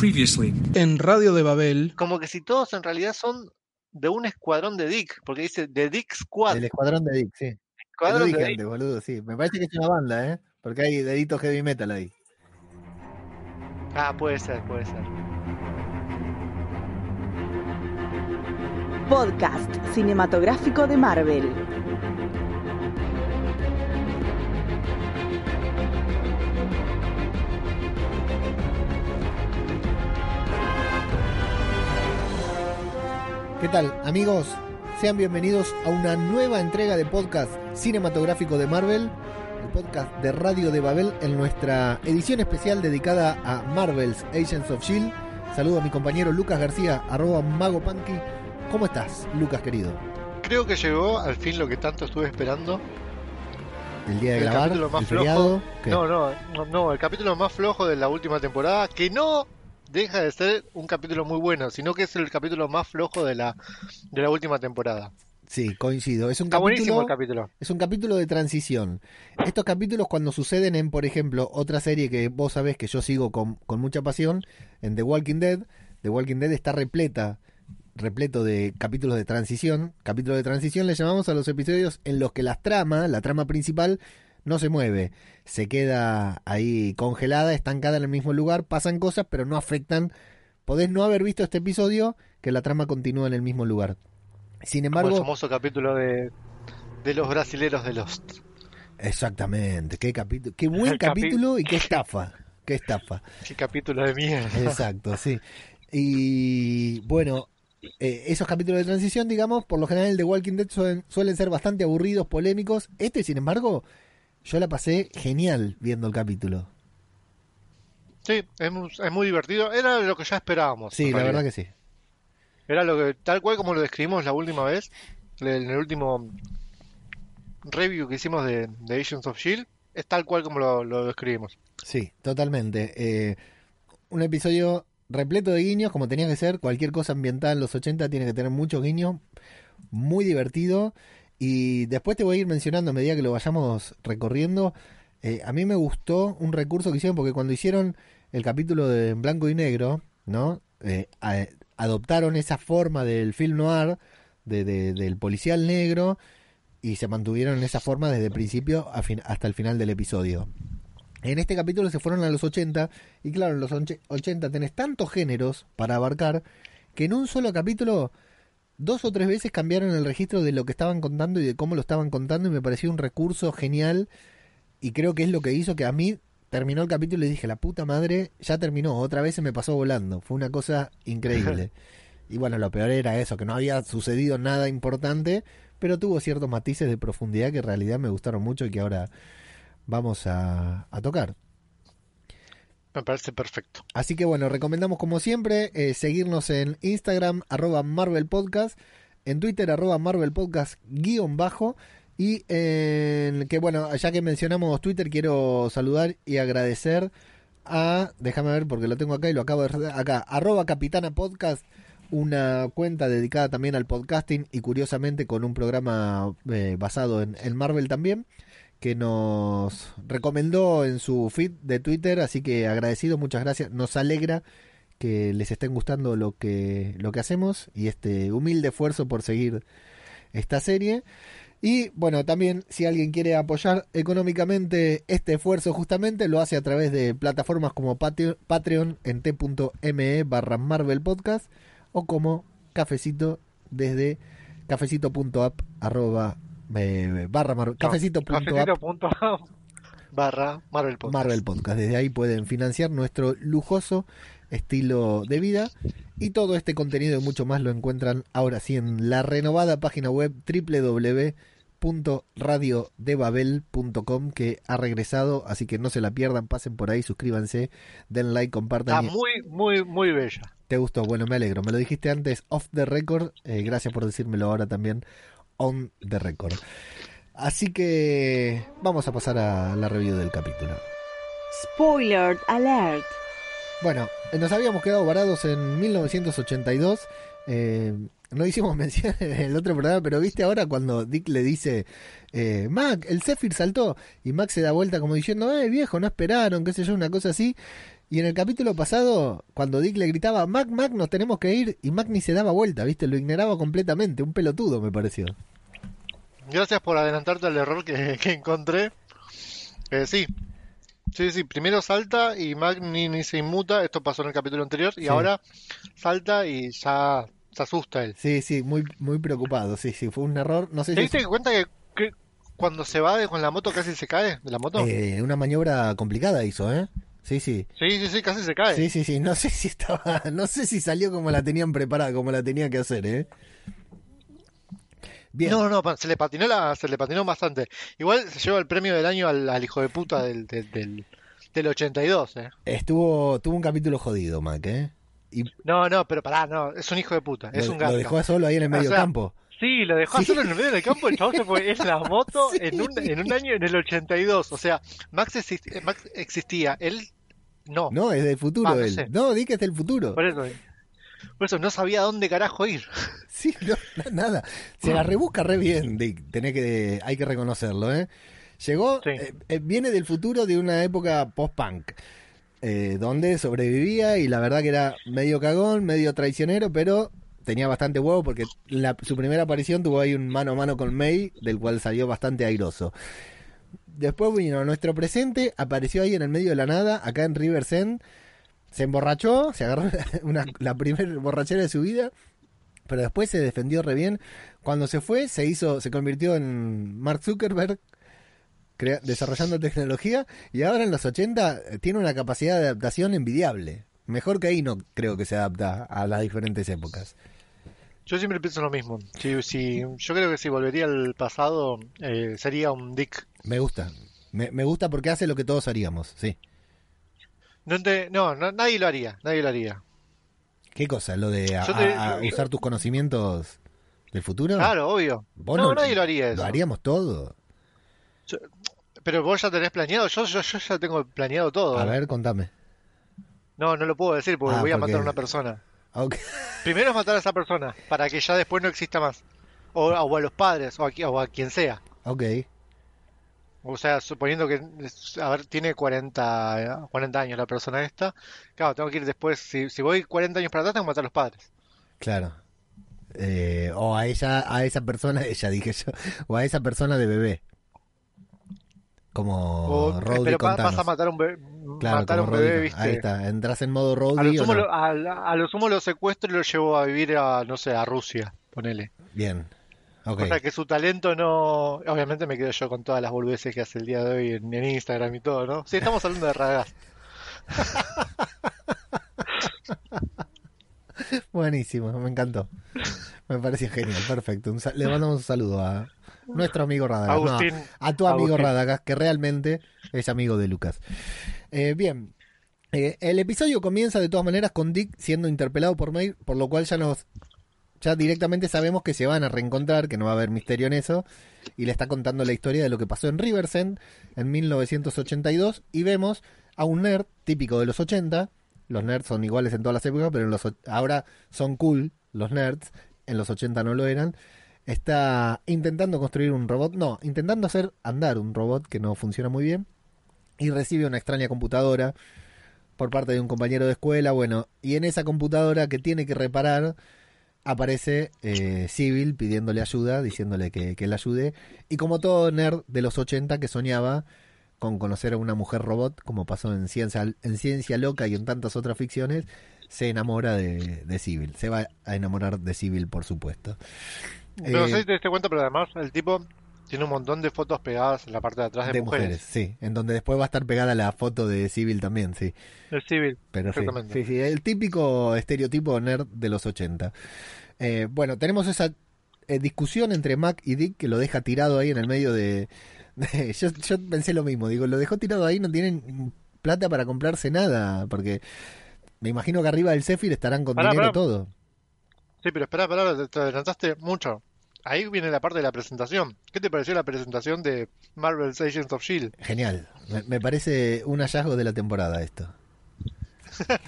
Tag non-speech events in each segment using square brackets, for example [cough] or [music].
Previously. En Radio de Babel. Como que si todos en realidad son de un escuadrón de Dick, porque dice The Dick Squad. El escuadrón de Dick, sí. Lo Escuadrón dije de Dick. boludo, sí. Me parece que es una banda, ¿eh? Porque hay deditos heavy metal ahí. Ah, puede ser, puede ser. Podcast cinematográfico de Marvel. ¿Qué tal, amigos? Sean bienvenidos a una nueva entrega de podcast cinematográfico de Marvel, el podcast de Radio de Babel en nuestra edición especial dedicada a Marvel's Agents of Shield. Saludo a mi compañero Lucas García, arroba Mago Punky. ¿Cómo estás, Lucas querido? Creo que llegó al fin lo que tanto estuve esperando. El día de El grabar, capítulo más el flojo. feriado. ¿qué? No, no, no, no, el capítulo más flojo de la última temporada, que no deja de ser un capítulo muy bueno, sino que es el capítulo más flojo de la, de la última temporada. Sí, coincido. Es un Está buenísimo capítulo el capítulo. Es un capítulo de transición. Estos capítulos cuando suceden en, por ejemplo, otra serie que vos sabés que yo sigo con, con mucha pasión, en The Walking Dead, The Walking Dead está repleta, repleto de capítulos de transición. Capítulos de transición le llamamos a los episodios en los que la trama, la trama principal, no se mueve. Se queda ahí congelada, estancada en el mismo lugar, pasan cosas, pero no afectan. Podés no haber visto este episodio, que la trama continúa en el mismo lugar. Sin Como embargo, el famoso capítulo de, de los brasileros de Lost. Exactamente, qué capítulo, qué buen El [laughs] capi- capítulo y qué estafa, qué estafa. Qué capítulo de mierda. Exacto, sí. Y bueno, eh, esos capítulos de transición, digamos, por lo general de Walking Dead suelen, suelen ser bastante aburridos, polémicos. Este, sin embargo, yo la pasé genial viendo el capítulo. Sí, es muy, es muy divertido. Era lo que ya esperábamos. Sí, la verdad que sí. Era lo que, tal cual como lo describimos la última vez, en el último review que hicimos de, de Agents of Shield, es tal cual como lo, lo describimos. Sí, totalmente. Eh, un episodio repleto de guiños, como tenía que ser. Cualquier cosa ambientada en los 80 tiene que tener muchos guiños. Muy divertido. Y después te voy a ir mencionando a medida que lo vayamos recorriendo. Eh, a mí me gustó un recurso que hicieron, porque cuando hicieron el capítulo de en blanco y negro, ¿no? Eh, adoptaron esa forma del film noir, de, de- del policial negro, y se mantuvieron en esa forma desde el principio hasta el final del episodio. En este capítulo se fueron a los 80 y claro, en los onche- 80 tenés tantos géneros para abarcar que en un solo capítulo dos o tres veces cambiaron el registro de lo que estaban contando y de cómo lo estaban contando y me pareció un recurso genial y creo que es lo que hizo que a mí terminó el capítulo y dije, la puta madre, ya terminó, otra vez se me pasó volando, fue una cosa increíble. [laughs] y bueno, lo peor era eso, que no había sucedido nada importante, pero tuvo ciertos matices de profundidad que en realidad me gustaron mucho y que ahora vamos a, a tocar. Me parece perfecto. Así que bueno, recomendamos como siempre eh, seguirnos en Instagram, arroba Marvel Podcast, en Twitter, arroba Marvel Podcast guion bajo. Y en que bueno, ya que mencionamos Twitter, quiero saludar y agradecer a, déjame ver porque lo tengo acá y lo acabo de acá, arroba Capitana Podcast, una cuenta dedicada también al podcasting y curiosamente con un programa eh, basado en, en Marvel también que nos recomendó en su feed de Twitter, así que agradecido, muchas gracias. Nos alegra que les estén gustando lo que lo que hacemos y este humilde esfuerzo por seguir esta serie. Y bueno, también si alguien quiere apoyar económicamente este esfuerzo justamente, lo hace a través de plataformas como Patreon, en t.me barra Marvel Podcast o como cafecito desde cafecito.app arroba eh, barra Marvel, cafecito.app Cafecito.com barra Marvel Podcast. Marvel Podcast. Desde ahí pueden financiar nuestro lujoso estilo de vida. Y todo este contenido y mucho más lo encuentran ahora sí en la renovada página web www.radiodebabel.com que ha regresado, así que no se la pierdan, pasen por ahí, suscríbanse, den like, compartan. Está y- muy, muy, muy bella. ¿Te gustó? Bueno, me alegro. Me lo dijiste antes off the record. eh, gracias por decírmelo ahora también on the record. Así que vamos a pasar a la review del capítulo. Spoiler alert. Bueno, nos habíamos quedado varados en 1982. eh, no hicimos [laughs] mención en el otro programa, pero viste ahora cuando Dick le dice, eh, Mac, el Zephyr saltó, y Mac se da vuelta como diciendo, eh, viejo, no esperaron, qué sé yo, una cosa así. Y en el capítulo pasado, cuando Dick le gritaba, Mac, Mac, nos tenemos que ir, y Mac ni se daba vuelta, ¿viste? Lo ignoraba completamente, un pelotudo me pareció. Gracias por adelantarte al error que, [laughs] que encontré. Eh, sí. Sí, sí, primero salta y Mac ni, ni se inmuta, esto pasó en el capítulo anterior, y Sí. ahora salta y ya se asusta él. Sí, sí, muy, muy preocupado, sí, sí, fue un error, no sé ¿Te si diste cuenta que, que cuando se va de- con la moto casi se cae de la moto? eh, una maniobra complicada hizo, ¿eh? Sí, sí. Sí, sí, sí, casi se cae. Sí, sí, sí, no [laughs] sé si estaba, no sé si salió como la tenían preparada, como la tenía que hacer, ¿eh? Bien. No, no, se le patinó la, se le patinó bastante. Igual se lleva el premio del año al, al hijo de puta del, del, del, del 82, eh. Estuvo, tuvo un capítulo jodido, Mac, ¿eh? Y No, no, pero pará, no, es un hijo de puta, es lo, un lo gato. dejó solo ahí en el O medio sea, campo. Sí, lo dejó Sí. solo en el medio del campo, el chabón se fue en la moto [laughs] Sí. en, un, en un año, en el 82. O sea, Max, existi- eh, Max existía, él no. No, es del futuro Ah, no él. sé. No, di que es del futuro. Por eso, por eso no sabía dónde carajo ir. [laughs] Sí, no, na- nada. Se la rebusca re bien, Dick. Tenés que, hay que reconocerlo, ¿eh? Llegó, Sí. eh, eh, viene del futuro de una época post-punk, eh, donde sobrevivía y la verdad que era medio cagón, medio traicionero, pero tenía bastante huevo porque la- su primera aparición tuvo ahí un mano a mano con May, del cual salió bastante airoso. Después vino nuestro presente, apareció ahí en el medio de la nada, acá en River's End, se emborrachó, se agarró [laughs] una, la primera borrachera de su vida, pero después se defendió re bien. Cuando se fue, se hizo, se convirtió en Mark Zuckerberg, crea- desarrollando tecnología, y ahora en los 80 eh, tiene una capacidad de adaptación envidiable. Mejor que ahí no creo que se adapta a las diferentes épocas. Yo siempre pienso lo mismo. Si, yo creo que si volvería al pasado, eh, sería un Dick. Me gusta. Me, me gusta porque hace lo que todos haríamos, sí. No, te- no, no, nadie lo haría, nadie lo haría. ¿Qué cosa? ¿Lo de a- Yo te- a- a usar tus conocimientos del futuro? Claro, obvio. No, nadie lo haría eso. Lo haríamos todo. Pero vos ya tenés planeado, yo, yo, yo ya tengo planeado todo. A ver, contame. No, no lo puedo decir porque Ah, voy a porque- matar a una persona. Ok. Primero es matar a esa persona, para que ya después no exista más. O, o a los padres, o a, o a quien sea. Ok. O sea, suponiendo que, a ver, tiene 40, 40 años la persona esta. Claro, tengo que ir después, si, si voy 40 años para atrás, tengo que matar a los padres. Claro. Eh, o a ella, a esa persona, [laughs] ella dije yo, o a esa persona de bebé. Como O, Rhodey pero vas a matar a un bebé, Claro, matar a un bebé, ¿viste? Ahí está, entras en modo A lo, sumo no? lo, a, a lo sumo lo secuestro y lo llevo a vivir a, no sé, a Rusia, ponele. Bien. Ok. O sea que su talento no... Obviamente me quedo yo con todas las boludeces que hace el día de hoy en, en Instagram y todo, ¿no? Sí, estamos hablando de Radagast. [laughs] Buenísimo, me encantó. Me pareció genial, perfecto. Un le mandamos un saludo a nuestro amigo Radagast. No, a tu amigo Agustín. Radagast, que realmente es amigo de Lucas. Eh, bien, Eh, el episodio comienza de todas maneras con Dick siendo interpelado por May, por lo cual ya nos ya directamente sabemos que se van a reencontrar, que no va a haber misterio en eso, y le está contando la historia de lo que pasó en Riversend en 1982 y vemos a un nerd típico de los 80. Los nerds son iguales en todas las épocas, pero en los, ahora son cool los nerds, en los 80 no lo eran. Está intentando construir un robot, no, intentando hacer andar un robot que no funciona muy bien y recibe una extraña computadora por parte de un compañero de escuela, bueno, y en esa computadora que tiene que reparar aparece eh, Civil pidiéndole ayuda, diciéndole que, que le ayude, y como todo nerd de los 80 que soñaba con conocer a una mujer robot, como pasó en Ciencia, en Ciencia Loca y en tantas otras ficciones, se enamora de, de Civil, se va a enamorar de Civil, por supuesto. No Eh, sé si te diste cuenta, pero además el tipo tiene un montón de fotos pegadas en la parte de atrás de, de mujeres. sí, en donde después va a estar pegada la foto de Civil también, sí. El civil. Pero Exactamente. sí, sí, el típico estereotipo nerd de los 80. Eh, bueno, tenemos esa eh, discusión entre Mac y Dick que lo deja tirado ahí en el medio de... de- yo, yo pensé lo mismo, digo, lo dejó tirado ahí, no tienen plata para comprarse nada, porque me imagino que arriba del Zephyr estarán con Pará, dinero pará. todo. Sí, pero espera, espera, te adelantaste mucho. Ahí viene la parte de la presentación. ¿Qué te pareció la presentación de Marvel's Agents of S.H.I.E.L.D.? Genial, me, me parece un hallazgo de la temporada esto. [laughs]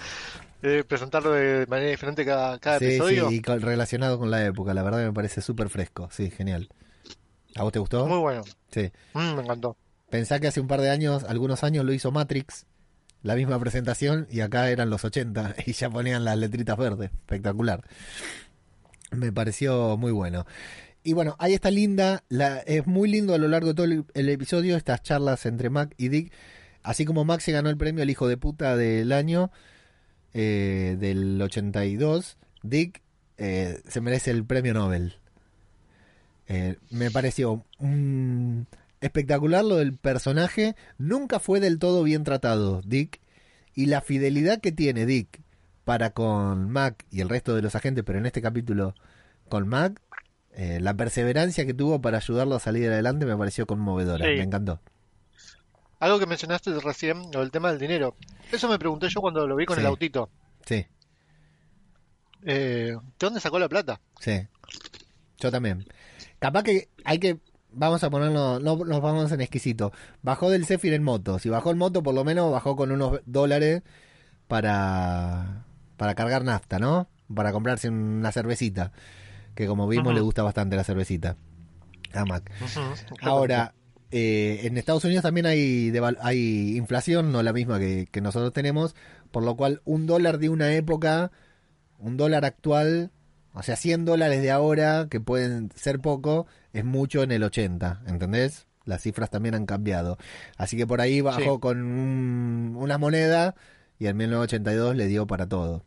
Eh, presentarlo de manera diferente cada, cada sí, episodio. sí, y con- relacionado con la época, la verdad que me parece súper fresco, sí, genial. ¿A vos te gustó? Muy bueno. Sí. Mm, me encantó. Pensá que hace un par de años, algunos años lo hizo Matrix la misma presentación y acá eran los 80 [laughs] y ya ponían las letritas verdes. Espectacular. Me pareció muy bueno. Y bueno, ahí está linda, la, es muy lindo a lo largo de todo el, episodio estas charlas entre Mac y Dick. Así como Mac se ganó el premio al hijo de puta del año eh, del 82, Dick eh, se merece el premio Nobel. Eh, me pareció mm, espectacular lo del personaje. Nunca fue del todo bien tratado, Dick. Y la fidelidad que tiene Dick para con Mac y el resto de los agentes, pero en este capítulo con Mac, eh, la perseverancia que tuvo para ayudarlo a salir adelante me pareció conmovedora. Sí. Me encantó. Algo que mencionaste recién, lo del tema del dinero. Eso me pregunté yo cuando lo vi con Sí. el autito. Sí, Eh, ¿De dónde sacó la plata? sí. Yo también. Capaz que hay que. Vamos a ponerlo. No nos vamos en exquisito. Bajó del Zephyr en moto. Si bajó en moto, por lo menos bajó con unos dólares para. Para cargar nafta, ¿no? Para comprarse una cervecita. Que como vimos le gusta bastante la cervecita. A Mac. Ahora, eh, en Estados Unidos también hay, hay inflación, no la misma que, que nosotros tenemos, por lo cual un dólar de una época, un dólar actual, o sea, 100 dólares de ahora, que pueden ser poco, es mucho en el 80, ¿entendés? Las cifras también han cambiado. Así que por ahí bajó Sí. con un- una moneda y en 1982 le dio para todo.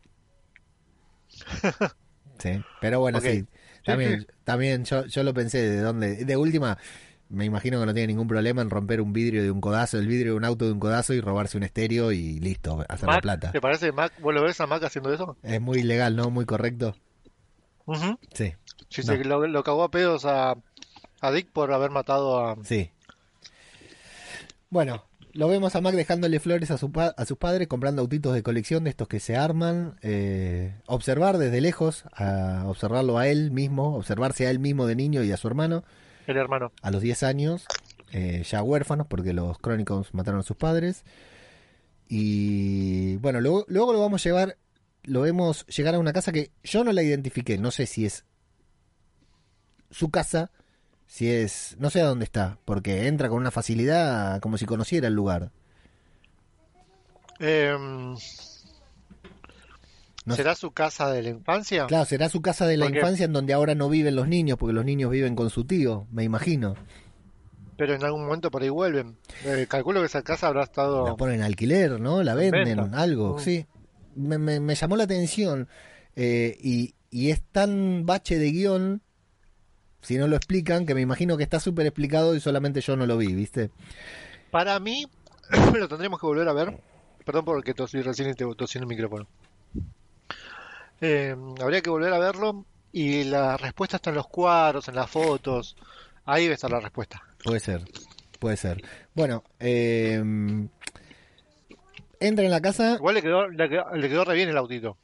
[laughs] Sí, pero bueno, sí. También, [laughs] también yo, yo lo pensé de dónde. De última, me imagino que no tiene ningún problema en romper un vidrio de un codazo, el vidrio de un auto de un codazo y robarse un estéreo y listo, hacer la plata. ¿Te parece Mac? ¿Vos lo ves a Mac haciendo eso? Es muy ilegal, ¿no? Muy correcto. Sí, Sí, No. sí, lo, lo cagó a pedos a, a Dick por haber matado a... sí. Bueno, lo vemos a Mac dejándole flores a, su pa- a sus padres, comprando autitos de colección de estos que se arman. eh, observar desde lejos, a observarlo a él mismo, observarse a él mismo de niño y a su hermano. el hermano. a los 10 años, eh, ya huérfanos porque los Chronicles mataron a sus padres. Y bueno, luego, luego lo vamos a llevar, lo vemos llegar a una casa que yo no la identifiqué, no sé si es su casa, si es, no sé a dónde está, porque entra con una facilidad como si conociera el lugar. Eh, No ¿Será su casa de la infancia? Claro, será su casa de la Porque- infancia en donde ahora no viven los niños, porque los niños viven con su tío, me imagino. Pero en algún momento por ahí vuelven. Eh, calculo que esa casa habrá estado... La ponen en alquiler, ¿no? La En venden, venta. algo, Mm. sí. Me, me- me llamó la atención. eh, y, y es tan bache de guion, si no lo explican, que me imagino que está súper explicado y solamente yo no lo vi, ¿viste? Para mí, [clears throat] lo tendríamos que volver a ver. Perdón porque tosí recién te tosí en el micrófono. Eh, habría que volver a verlo y la respuesta está en los cuadros, en las fotos. Ahí debe estar la respuesta. Puede ser, puede ser. Bueno, eh, entra en la casa. Igual le quedó, le quedó, le quedó re bien el autito.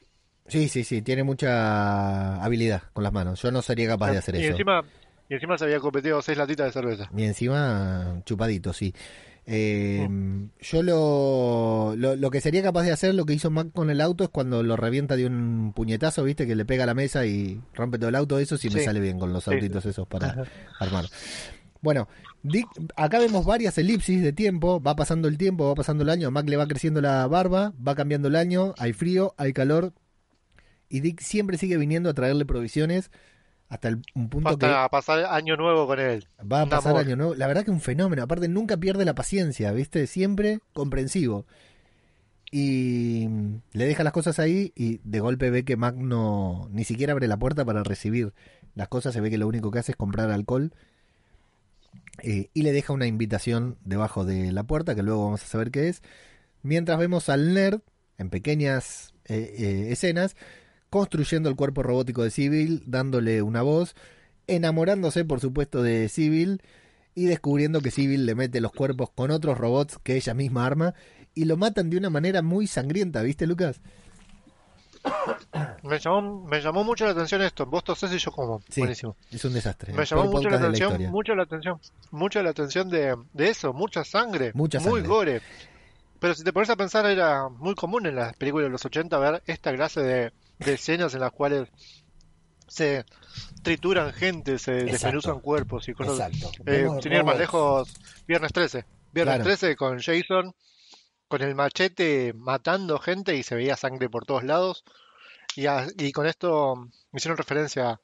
Sí, sí, sí, tiene mucha habilidad con las manos. Yo no sería capaz de hacer y eso. encima, y encima se había competido seis latitas de cerveza. Y encima chupadito, sí. Eh, Mm. Yo lo, lo, lo que sería capaz de hacer, lo que hizo Mac con el auto, es cuando lo revienta de un puñetazo, ¿viste? Que le pega a la mesa y rompe todo el auto. Eso sí, me sale bien con los Sí, autitos esos para [laughs] armar. Bueno, Dick, acá vemos varias elipsis de tiempo. Va pasando el tiempo, va pasando el año. A Mac le va creciendo la barba, va cambiando el año. Hay frío, hay calor. Y Dick siempre sigue viniendo a traerle provisiones hasta el, un punto que Hasta pasar año nuevo con él. Va a pasar amor. año nuevo. La verdad que un fenómeno. Aparte, nunca pierde la paciencia, ¿viste? Siempre comprensivo. Y le deja las cosas ahí y de golpe ve que Mac no ni siquiera abre la puerta para recibir las cosas. Se ve que lo único que hace es comprar alcohol. Eh, y le deja una invitación debajo de la puerta, que luego vamos a saber qué es. Mientras vemos al nerd, en pequeñas eh, eh, escenas, construyendo el cuerpo robótico de Civil, dándole una voz, enamorándose, por supuesto, de Civil y descubriendo que Civil le mete los cuerpos con otros robots que ella misma arma y lo matan de una manera muy sangrienta, ¿viste, Lucas? Me llamó, me llamó mucho la atención esto. Vos tosés y yo como. Sí, Buenísimo. es un desastre. Me llamó mucho la atención, historia. mucho la atención, mucho la atención de, de eso, mucha sangre, Mucha muy sangre. gore. Pero si te pones a pensar, era muy común en las películas de los 80 ver esta clase de, de escenas en las cuales se trituran gente, se Exacto. desmenuzan cuerpos y cosas. Exacto. Eh, Vemos sin ir más lejos, Viernes 13. Viernes Claro. 13 con Jason, con el machete matando gente y se veía sangre por todos lados. Y, a- y con esto me hicieron referencia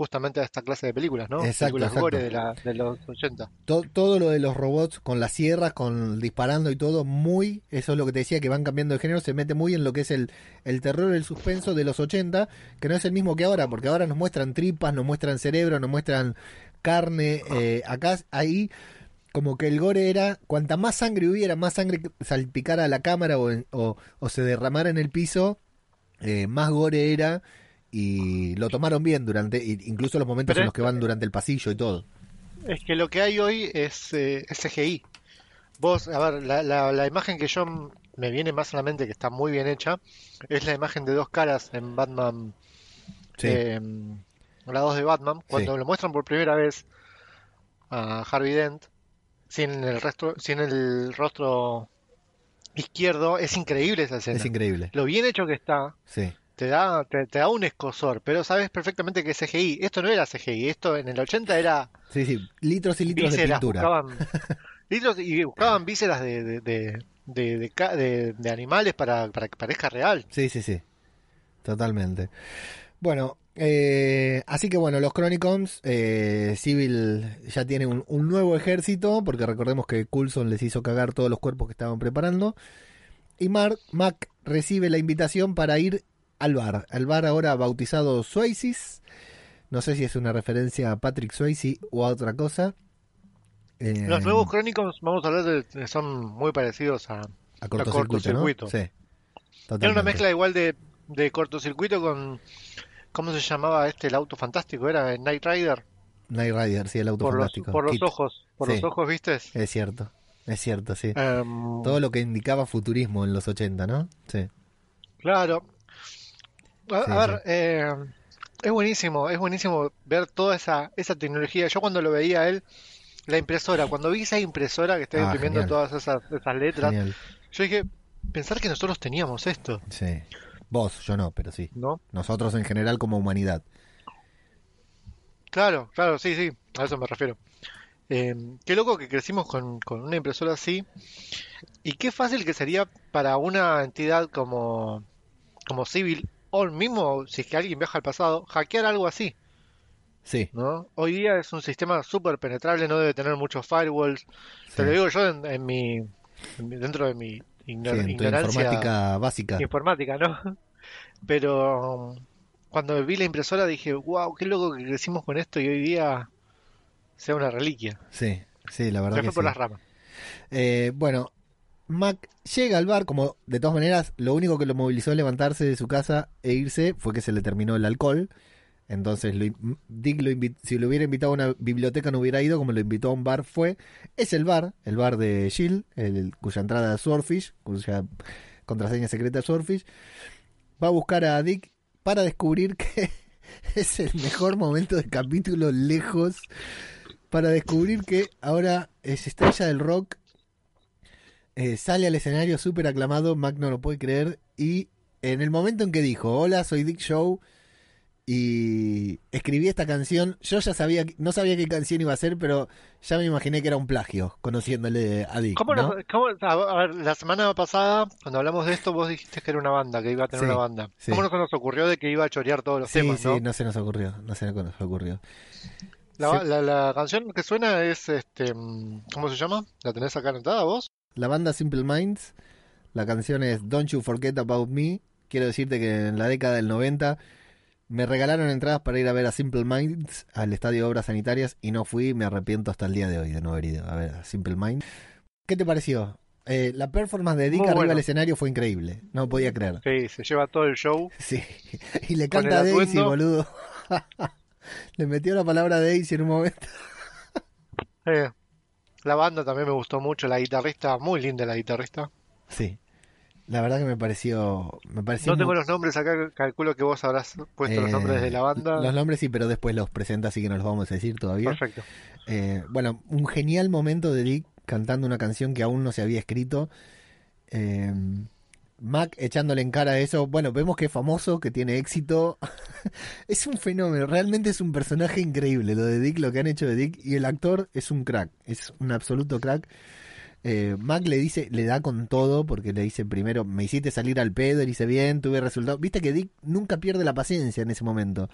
justamente a esta clase de películas, ¿no? Exacto, películas exacto. gore de, la, de los 80. To- todo lo de los robots con las sierras, con disparando y todo, muy, eso es lo que te decía, que van cambiando de género, se mete muy en lo que es el, el terror, el suspenso de los 80, que no es el mismo que ahora, porque ahora nos muestran tripas, nos muestran cerebro, nos muestran carne, eh, acá, ahí, como que el gore era, cuanta más sangre hubiera, más sangre salpicara a la cámara o, en- o, o se derramara en el piso, eh, más gore era. Y lo tomaron bien durante, incluso los momentos Pero en los que van durante el pasillo y todo. Es que lo que hay hoy es, eh, es CGI. Vos, a ver, la, la, la imagen que yo me viene más a la mente, que está muy bien hecha, es la imagen de dos caras en Batman, Sí. eh, la 2 de Batman, cuando Sí. lo muestran por primera vez a Harvey Dent, sin el resto, sin el rostro izquierdo, es increíble esa escena. es increíble. Lo bien hecho que está, Sí. Te da, te, te da un escosor, pero sabes perfectamente que es CGI. Esto no era CGI, esto en el 80 era Sí, sí, litros y litros de pintura. buscaban [laughs] litros y buscaban vísceras de, de- de animales para, para que parezca real. Sí, sí, sí. Totalmente. Bueno, eh, así que bueno, los Chronicons, eh, Civil ya tiene un, un nuevo ejército, porque recordemos que Coulson les hizo cagar todos los cuerpos que estaban preparando. Y Mark, Mac recibe la invitación para ir al bar. Al bar ahora bautizado Swayze. No sé si es una referencia a Patrick Swayze o a otra cosa. Eh, Los nuevos Chronicles, vamos a hablar de, son muy parecidos a... a cortocircuito, ¿no? cortocircuito. Sí. Tiene una mezcla igual de, de cortocircuito con... ¿Cómo se llamaba este, el auto fantástico? ¿Era Night Rider? Knight Rider, sí, el auto Por los, fantástico. por los Kit. ojos, por Sí. los ojos, ¿viste? Es cierto, es cierto, sí. Em, Todo lo que indicaba futurismo en los 80, ¿no? Sí. Claro. A, Sí, a ver, eh, es buenísimo, es buenísimo ver toda esa, esa tecnología. Yo cuando lo veía a él, la impresora, cuando vi esa impresora que estaba Ah, imprimiendo genial. todas esas, esas letras, Genial. yo dije, pensar que nosotros teníamos esto, Sí. Vos, yo no, pero sí. ¿no? Nosotros en general como humanidad. Claro, claro, sí, sí, a eso me refiero. Eh, qué loco que crecimos con, con una impresora así y qué fácil que sería para una entidad como, como Civil o mismo si es que alguien viaja al pasado, hackear algo así. Sí, ¿no? Hoy día es un sistema súper penetrable, no debe tener muchos firewalls. Te lo digo yo en, en mi, en mi- dentro de mi Sí, ignorancia informática básica. informática, ¿no? [laughs] Pero cuando vi la impresora dije, wow, qué loco que crecimos con esto y hoy día sea una reliquia. Sí, sí, la verdad Se que fue por las ramas. Eh, bueno, Mac llega al bar, como de todas maneras, lo único que lo movilizó a levantarse de su casa e irse fue que se le terminó el alcohol. Entonces, Dick lo si lo hubiera invitado a una biblioteca no hubiera ido, como lo invitó a un bar fue. Es el bar, el bar de Jill, el, cuya entrada es Swordfish, cuya contraseña secreta es Swordfish. Va a buscar a Dick para descubrir que [laughs] es el mejor momento del capítulo lejos. Para descubrir que ahora es estrella del rock eh, sale al escenario súper aclamado, Mac no lo puede creer, y en el momento en que dijo, hola, soy Dick Show, y escribí esta canción, yo ya sabía, no sabía qué canción iba a ser, pero ya me imaginé que era un plagio, conociéndole a Dick. ¿Cómo ¿no? cómo- a ver, la semana pasada, cuando hablamos de esto, vos dijiste que era una banda, que iba a tener Sí, una banda. sí. ¿Cómo no se nos ocurrió de que iba a chorear todos los Sí, temas, sí, no? no se nos ocurrió, no se nos ocurrió. La, la- la canción que suena es, este, mm, ¿cómo se llama? ¿La tenés acá anotada vos? La banda Simple Minds, la canción es Don't You Forget About Me. Quiero decirte que en la década del 90 me regalaron entradas para ir a ver a Simple Minds al Estadio de Obras Sanitarias y no fui. Me arrepiento hasta el día de hoy de no haber ido a ver a Simple Minds. ¿Qué te pareció? Eh, la performance de Dick Muy arriba bueno. del escenario fue increíble. No podía creer. Sí, se lleva todo el show. [laughs] Sí. Y le canta Daisy, boludo. [laughs] le metió la palabra Daisy en un momento. Eh, la banda también me gustó mucho, la guitarrista, muy linda la guitarrista. Sí. La verdad que me pareció. Me pareció No tengo muy- los nombres acá, calculo que vos habrás puesto los Eh, nombres de la banda. Los nombres sí, pero después los presenta, así que no los vamos a decir todavía. Perfecto. Eh, bueno, un genial momento de Dick cantando una canción que aún no se había escrito. Eh, Mac echándole en cara eso. Bueno, vemos que es famoso, que tiene éxito. [laughs] es un fenómeno, realmente es un personaje increíble lo de Dick, lo que han hecho de Dick. Y el actor es un crack, es un absoluto crack. eh, Mac le dice, le da con todo, porque le dice primero, me hiciste salir al pedo, le dice bien, tuve resultado. Viste que Dick nunca pierde la paciencia en ese momento.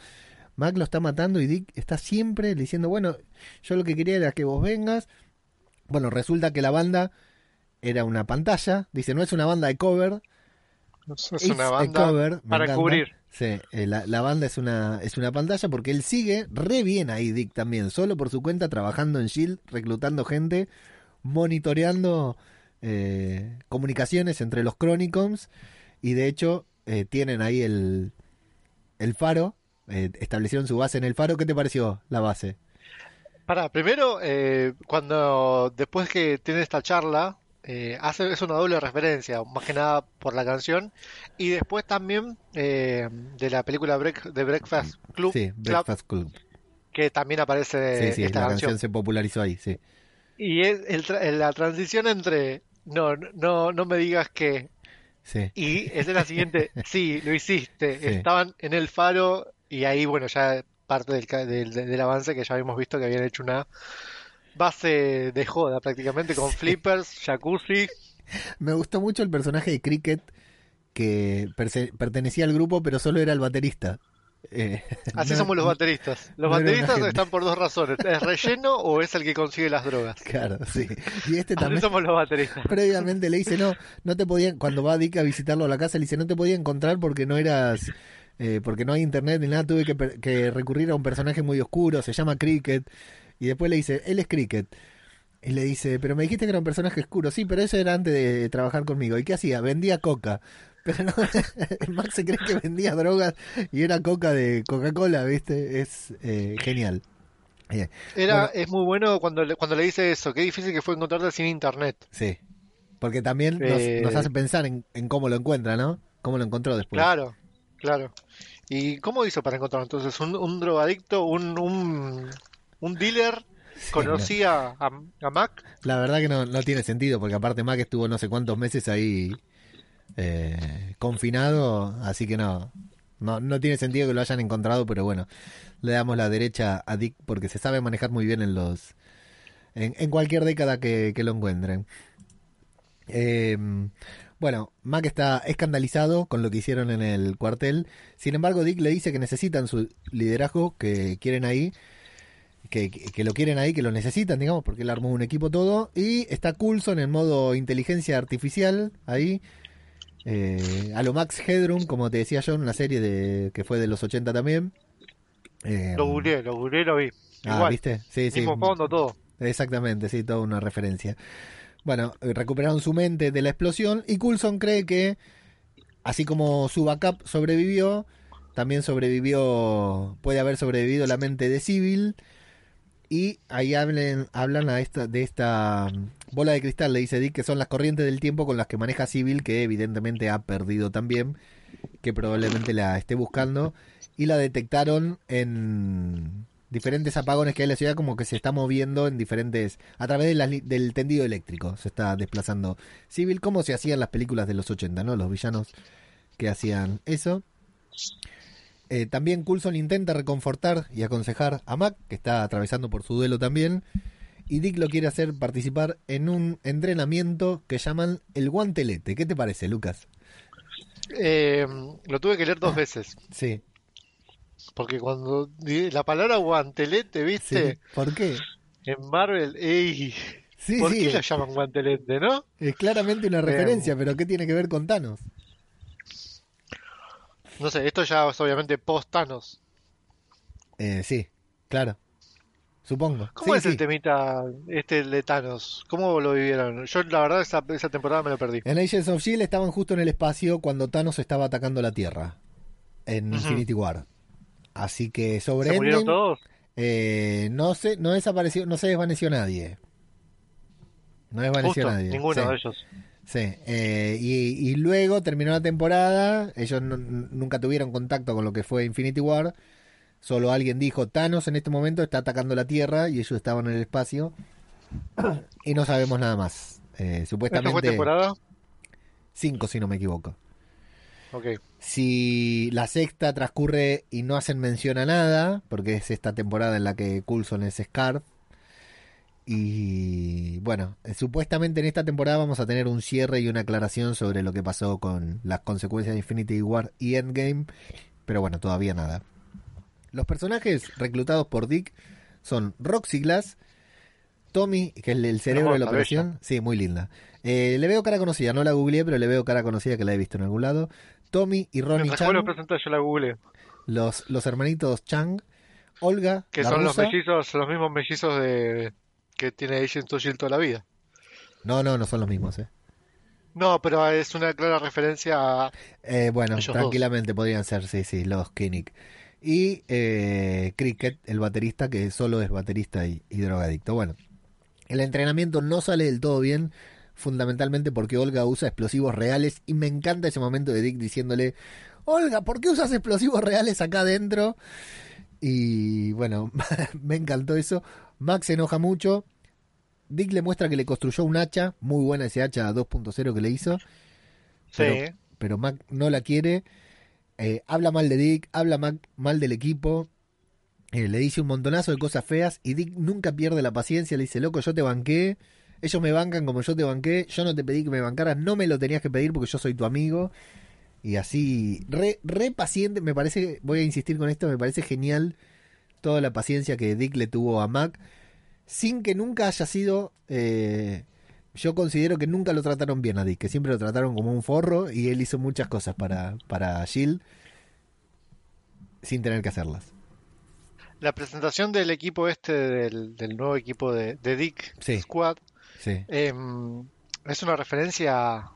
Mac lo está matando y Dick está siempre diciendo, bueno, yo lo que quería era que vos vengas. Bueno, resulta que la banda era una pantalla, dice, no es una banda de cover, [laughs] Es una banda cover, para encanta. cubrir. Sí, eh, la, la banda es una, es una pantalla porque él sigue re bien ahí, Dick también, solo por su cuenta, trabajando en Shield, reclutando gente, monitoreando eh, comunicaciones entre los Chronicons y de hecho eh, tienen ahí el, el faro, eh, establecieron su base en el faro. ¿Qué te pareció la base? Para, primero, eh, cuando después que tiene esta charla, eh, hace es una doble referencia, más que nada por la canción, y después también eh, de la película Break, de Breakfast Club, Sí, Breakfast Club. que también aparece Sí, sí, esta la canción. canción se popularizó ahí, sí. Y es el la transición entre no, no, no me digas que, Sí, y es la siguiente, [laughs] sí, lo hiciste, estaban en el faro, y ahí, bueno, ya parte del, del, del avance que ya habíamos visto que habían hecho una base de joda prácticamente con flippers, jacuzzi. Me gustó mucho el personaje de Cricket que pertenecía al grupo, pero solo era el baterista. Eh, Así no- somos los bateristas. Los no bateristas están por dos razones. ¿Es relleno o es el que consigue las drogas? Claro, sí. Y este Así también somos los bateristas. previamente le dice, no, no te podían, cuando va Dick a visitarlo a la casa, le dice, no te podía encontrar porque no eras, eh, porque no hay internet ni nada, tuve que, que recurrir a un personaje muy oscuro, se llama Cricket. Y después le dice, él es Cricket. Y le dice, pero me dijiste que era un personaje oscuro. Sí, pero eso era antes de trabajar conmigo. ¿Y qué hacía? Vendía coca. [laughs] Pero no, Max se cree que vendía drogas y era coca de Coca-Cola, ¿viste? Es eh, genial. Bien, Era, Bueno. es muy bueno cuando le, cuando le dice eso. Qué difícil que fue encontrarte sin internet. sí. Porque también nos, Eh, nos hace pensar en, en cómo lo encuentra, ¿no? Cómo lo encontró después. Claro, claro. ¿Y cómo hizo para encontrarlo entonces? ¿Un, un drogadicto, un, un, un dealer Sí, conocía a, a Mac? La verdad que no, no tiene sentido, porque aparte Mac estuvo no sé cuántos meses ahí eh, confinado, así que no, no, no tiene sentido que lo hayan encontrado, pero bueno, le damos la derecha a Dick porque se sabe manejar muy bien en los en, en cualquier década que, que lo encuentren. Eh, bueno, Mac está escandalizado con lo que hicieron en el cuartel. Sin embargo, Dick le dice que necesitan su liderazgo, que quieren ahí, que, lo quieren ahí, que lo necesitan, digamos, porque él armó un equipo todo. Y está Coulson en modo inteligencia artificial ahí. eh, a lo Max Headroom, como te decía yo, en una serie de, que fue de los 80 también. Eh, Lo googleé, lo googleé lo vi. ah, Igual, ¿viste? Sí, sí. fondo, todo. Exactamente, sí, toda una referencia. Bueno, eh, recuperaron su mente de la explosión y Coulson cree que, así como su backup sobrevivió, también sobrevivió, puede haber sobrevivido la mente de Civil. Y ahí hablen, hablan a esta, de esta mm, bola de cristal, le dice Dick, que son las corrientes del tiempo con las que maneja Civil, que evidentemente ha perdido también, que probablemente la esté buscando. Y la detectaron en diferentes apagones que hay en la ciudad, como que se está moviendo en diferentes. a través del tendido eléctrico, se está desplazando Civil, como se hacía en las películas de los 80, ¿no? Los villanos que hacían eso. Eh, también Coulson intenta reconfortar y aconsejar a Mac, que está atravesando por su duelo también. Y Dick lo quiere hacer participar en un entrenamiento que llaman el guantelete. ¿Qué te parece, Lucas? Eh, lo tuve que leer dos veces. Sí, Porque cuando la palabra guantelete, sí. ¿viste? ¿Por qué? En Marvel, ey, Sí, ¿por sí, qué es, llaman guantelete, no? es claramente una referencia, pero ¿qué tiene que ver con Thanos? No sé, esto ya es obviamente post-Thanos. Eh, sí, claro. Supongo. ¿Cómo Sí, es el temita este de Thanos? ¿Cómo lo vivieron? Yo la verdad esa, esa temporada me lo perdí. En Agents of Shield estaban justo en el espacio cuando Thanos estaba atacando la Tierra en. Infinity War. Así que sobre ¿Se murieron Endgame, todos? eh, no se, no desapareció, no se desvaneció nadie. No desvaneció Justo, nadie. ninguno Sí, de ellos. Sí. Eh, y, y luego terminó la temporada. Ellos no- nunca tuvieron contacto con lo que fue Infinity War. Solo alguien dijo, Thanos en este momento está atacando la Tierra y ellos estaban en el espacio. y no sabemos nada más. Eh, ¿Esta fue supuestamente temporada? cinco si no me equivoco. Ok. Si la sexta transcurre y no hacen mención a nada, porque es esta temporada en la que Coulson es Scarf, Y bueno, eh, supuestamente en esta temporada vamos a tener un cierre y una aclaración sobre lo que pasó con las consecuencias de Infinity War y Endgame. Pero bueno, todavía nada. Los personajes reclutados por Dick son Roxy Glass, Tommy, que es el, cerebro de la operación. Sí, muy linda. Eh, le veo cara conocida, no la googleé, pero le veo cara conocida que la he visto en algún lado. Tommy y Ronnie presentás, yo la google. los, los hermanitos Chang, Olga, Que la son los mellizos, los mismos mellizos de que tiene Agent of Shield toda la vida. No, no, no son los mismos, eh. No, pero es una clara referencia a... Eh, bueno, tranquilamente podrían ser, sí, sí, los Kinnick. Y eh, Cricket, el baterista, que solo es baterista y, y drogadicto. Bueno, el entrenamiento no sale del todo bien, fundamentalmente porque Olga usa explosivos reales y me encanta ese momento de Dick diciéndole, Olga, ¿por qué usas explosivos reales acá adentro? Y bueno, [laughs] me encantó eso. Max se enoja mucho. Dick le muestra que le construyó un hacha, muy buena ese hacha 2.0 que le hizo Sí, Pero- pero Mac no la quiere. Eh, habla mal de Dick, habla ma- mal del equipo. eh, le dice un montonazo de cosas feas y Dick nunca pierde la paciencia. Le dice, loco, yo te banqué. Ellos me bancan como yo te banqué. Yo no te pedí que me bancaras. No me lo tenías que pedir porque yo soy tu amigo. Y así, re, re paciente. Me parece, voy a insistir con esto, me parece genial toda la paciencia que Dick le tuvo a Mac. Sin que nunca haya sido... eh, yo considero que nunca lo trataron bien a Dick, que siempre lo trataron como un forro y él hizo muchas cosas para, para Jill sin tener que hacerlas. la presentación del equipo este, del, del nuevo equipo de, de Dick Sí. Squad, Sí, em, es una referencia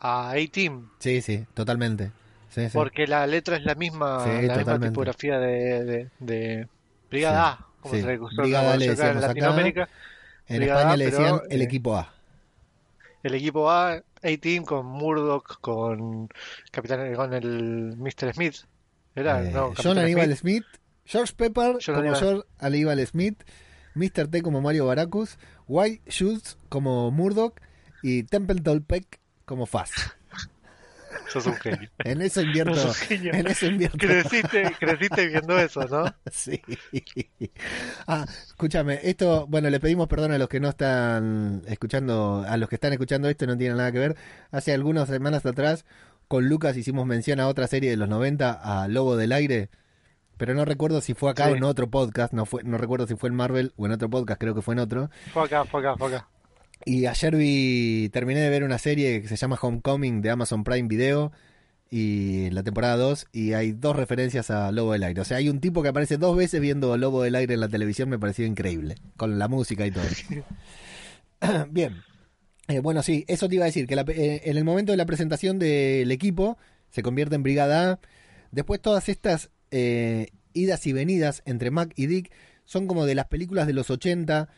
a A-Team, sí, sí, totalmente. Sí, sí. porque la letra es la misma, Sí, la misma tipografía de, de, de Brigada A, como se le usó Brigada le en acá. Latinoamérica. en Brigada, España le pero, decían el eh, equipo A. El equipo A, A-Team con Murdoch, con Capitán, con el Mr. Smith. Era, Eh, no, John Aníbal Smith. Smith, George Pepper John como. George Aníbal Smith, Mr. T como Mario Baracus, White Shoes como Murdoch y Templeton Peck como Faz. [laughs] Sos un genio. [laughs] En eso invierto, Sos genio. en eso invierto. Creciste, creciste viendo eso, ¿no? [laughs] Sí. Ah, escúchame, esto, bueno, le pedimos perdón a los que no están escuchando, a los que están escuchando esto, no tiene nada que ver. Hace algunas semanas atrás, con Lucas hicimos mención a otra serie de los 90, a Lobo del Aire, pero no recuerdo si fue acá Sí. o en otro podcast, no fue, no recuerdo si fue en Marvel o en otro podcast, creo que fue en otro. Fue acá, fue acá, fue acá. Y ayer vi, terminé de ver una serie que se llama Homecoming de Amazon Prime Video y la temporada 2 y hay dos referencias a Lobo del Aire. O sea, hay un tipo que aparece dos veces viendo Lobo del Aire en la televisión, me pareció increíble, con la música y todo. [coughs] Bien. Eh, bueno, sí, eso te iba a decir, que la- eh, en el momento de la presentación del equipo se convierte en Brigada A. Después todas estas eh, idas y venidas entre Mac y Dick son como de las películas de los 80,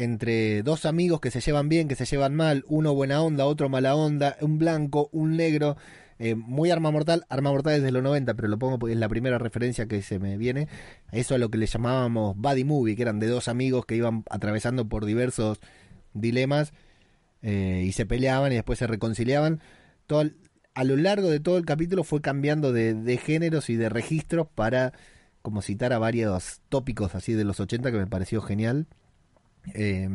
entre dos amigos que se llevan bien, que se llevan mal, uno buena onda, otro mala onda, un blanco, un negro, eh, muy arma mortal, arma mortal desde los 90, pero lo pongo porque es la primera referencia que se me viene, eso a lo que le llamábamos buddy movie, que eran de dos amigos que iban atravesando por diversos dilemas eh, y se peleaban y después se reconciliaban. Todo a lo largo de todo el capítulo fue cambiando de, de géneros y de registros para como citar a varios tópicos así de los 80 que me pareció genial. Eh,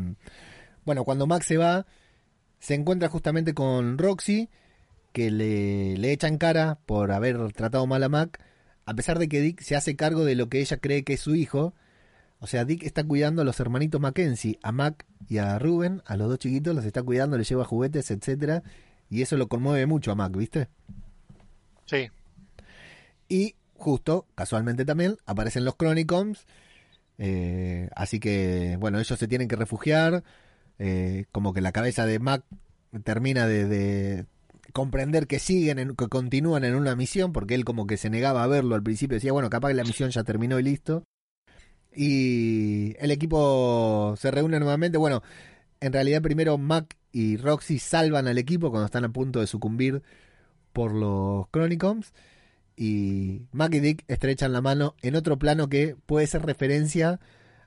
bueno, cuando Max se va, se encuentra justamente con Roxy, que le, le echan cara por haber tratado mal a Mac, a pesar de que Dick se hace cargo de lo que ella cree que es su hijo. O sea, Dick está cuidando a los hermanitos Mackenzie, a Mac y a Ruben, a los dos chiquitos, los está cuidando, les lleva juguetes, etcétera, y eso lo conmueve mucho a Mac, ¿viste? Sí. Y justo, casualmente también, aparecen los Chronicons. Eh, así que, bueno, ellos se tienen que refugiar. eh, como que la cabeza de Mac termina de, de comprender que siguen, en- que continúan en una misión, porque él como que se negaba a verlo al principio. Decía, bueno, capaz que la misión ya terminó y listo. Y el equipo se reúne nuevamente. Bueno, en realidad primero Mac y Roxy salvan al equipo cuando están a punto de sucumbir por los Chronicons y Mac y Dick estrechan la mano en otro plano que puede ser referencia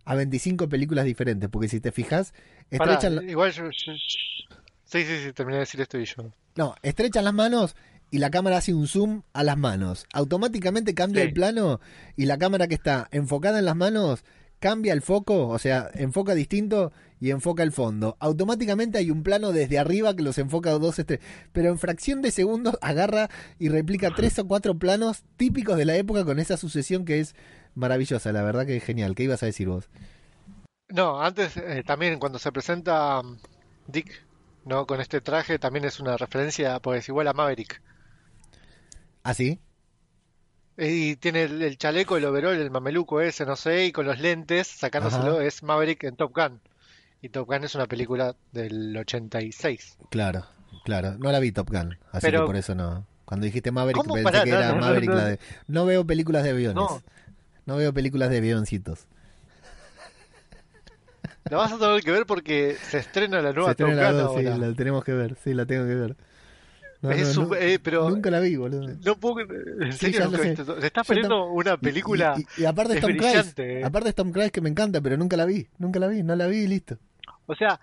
a 25 películas diferentes, porque si te fijas, Pará, estrechan, la- igual yo, yo- yo- Sí, sí, sí, terminé de decir esto y yo. no, estrechan las manos y la cámara hace un zoom a las manos. Automáticamente cambia Sí. el plano y la cámara que está enfocada en las manos cambia el foco, o sea, enfoca distinto y enfoca el fondo. Automáticamente hay un plano desde arriba que los enfoca dos estrellas, pero en fracción de segundos agarra y replica tres o cuatro planos típicos de la época con esa sucesión que es maravillosa, la verdad que es genial. ¿Qué ibas a decir vos? No, antes eh, también cuando se presenta um, Dick, ¿no? Con este traje también es una referencia, pues igual a Maverick. ¿Ah, sí? Y tiene el, el chaleco, el overol, el mameluco ese, no sé, y con los lentes, sacándoselo, Ajá. es Maverick en Top Gun. Y Top Gun es una película del 86. Claro, claro. No la vi Top Gun, así Pero- que por eso no. Cuando dijiste Maverick pensé que no, era no, Maverick no. la de... No veo películas de aviones. No. No veo películas de avioncitos. La vas a tener que ver porque se estrena la nueva Se estrena Top la Gun sí, la tenemos que ver, sí, la tengo que ver. No, Es no, un- no, eh, pero- Nunca la vi, boludo. No puedo en Sí, serio nunca eso? Se está Yo perdiendo una película. Y, y- y aparte es Tom Cruise. eh. Aparte es Tom Cruise que me encanta, pero nunca la vi. Nunca la vi, no la vi y listo. O sea,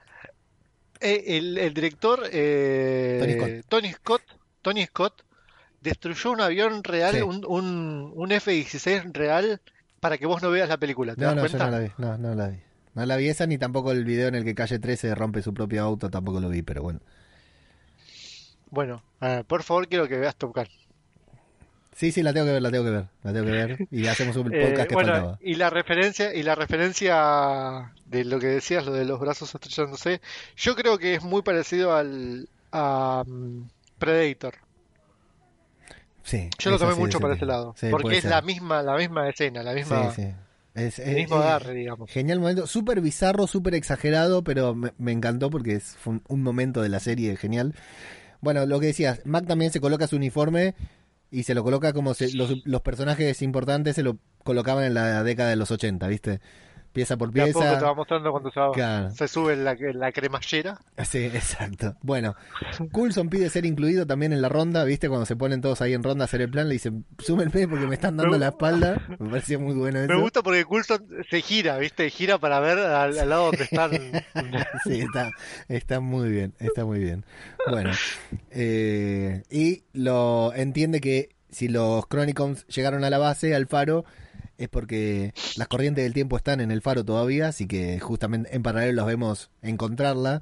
eh, el, el director eh, Tony Scott. Tony Scott, Tony Scott destruyó un avión real, Sí. un, un, un F-16 real, para que vos no veas la película. ¿Te No, das no, yo cuenta? no la vi. No, no la vi. No la vi esa ni tampoco el video en el que Calle 13 rompe su propio auto, tampoco lo vi, pero bueno. Bueno, ah, por favor quiero que veas Top Gun. Sí, sí, la tengo que ver, la tengo que ver, la tengo que ver. Y hacemos un Eh, podcast que bueno, faltaba. y la referencia y la referencia de lo que decías, lo de los brazos estrellándose, yo creo que es muy parecido al a mm, Predator. Sí, Yo lo tomé mucho para ese lado, Sí, porque es ser. la misma la misma escena, la misma Sí, sí. Es, el es- mismo es- agarre, digamos. Genial momento, súper bizarro, súper exagerado, pero me, me encantó porque es, fue un, un momento de la serie genial. Bueno, lo que decías, Mac también se coloca su uniforme y se lo coloca como se- los, los personajes importantes se lo colocaban en la década de los 80, ¿viste? Pieza por poco te pieza. va mostrando cuando se, va- Claro. se sube la, la cremallera. Sí, [laughs] exacto. Bueno, Coulson pide ser incluido también en la ronda, ¿viste? Cuando se ponen todos ahí en ronda a hacer el plan, le dicen, súmenme porque me están dando Me- la espalda. Me pareció muy bueno eso. Me gusta porque Coulson se gira, ¿viste? Gira para ver al, al lado donde están. [laughs] Sí, está, está muy bien, está muy bien. Bueno, eh, y lo entiende que si los Chronicons llegaron a la base, al faro, es porque las corrientes del tiempo están en el faro todavía, así que justamente en paralelo los vemos encontrarla.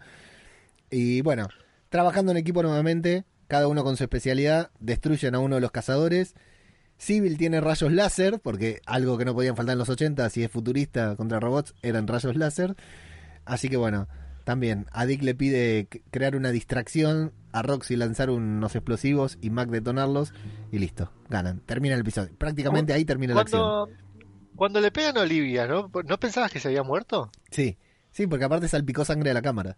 Y bueno, trabajando en equipo nuevamente, cada uno con su especialidad, destruyen a uno de los cazadores. Civil tiene rayos láser, porque algo que no podían faltar en los 80, si es futurista contra robots, eran rayos láser. Así que bueno, también a Dick le pide crear una distracción, a Roxy lanzar unos explosivos y Mac detonarlos y listo, ganan. Termina el episodio. Prácticamente ahí termina la acción. Cuando, le pegan a Olivia, ¿no? ¿No pensabas que se había muerto? Sí, sí, porque aparte salpicó sangre a la cámara.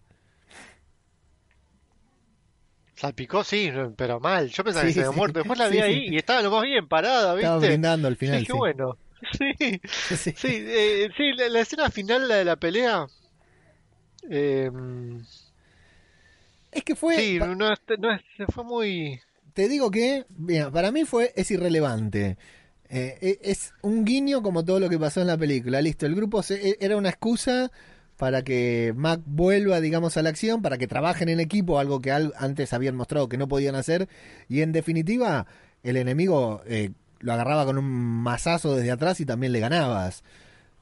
Salpicó, sí, pero mal. Yo pensaba Sí, que se había sí. muerto. Después la [laughs] vi Sí, ahí y estaba lo más bien parada, Estaba ¿viste? brindando al final. Dije, sí. bueno. [laughs] Sí, [laughs] Sí. sí, eh, sí, la, la escena final, la de la pelea. Eh, Es que fue, sí, no, es- no fue muy. te digo que, mira, para mí fue, es irrelevante. Eh, e- es un guiño como todo lo que pasó en la película. Listo, el grupo se- e- era una excusa para que Mac vuelva, digamos, a la acción, para que trabajen en equipo, algo que al- antes habían mostrado que no podían hacer. Y en definitiva, el enemigo eh, lo agarraba con un mazazo desde atrás y también le ganabas.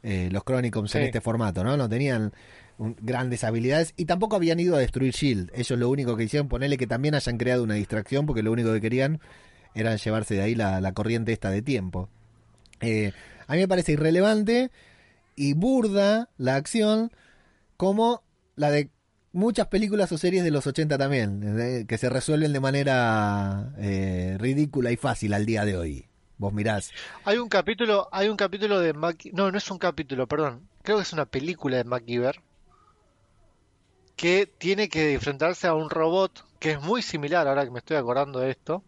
Eh, los Chronicles en Sí. este formato, ¿no? No tenían grandes habilidades y tampoco habían ido a destruir Shield. Ellos lo único que hicieron, ponerle que también hayan creado una distracción, porque lo único que querían era llevarse de ahí la, la corriente esta de tiempo. Eh, a mí me parece irrelevante y burda la acción como la de muchas películas o series de los 80 también, eh, que se resuelven de manera eh, ridícula y fácil al día de hoy. Vos mirás. Hay un capítulo, hay un capítulo de Mac... No, no es un capítulo, perdón. Creo que es una película de MacGyver que tiene que enfrentarse a un robot que es muy similar, ahora que me estoy acordando de esto,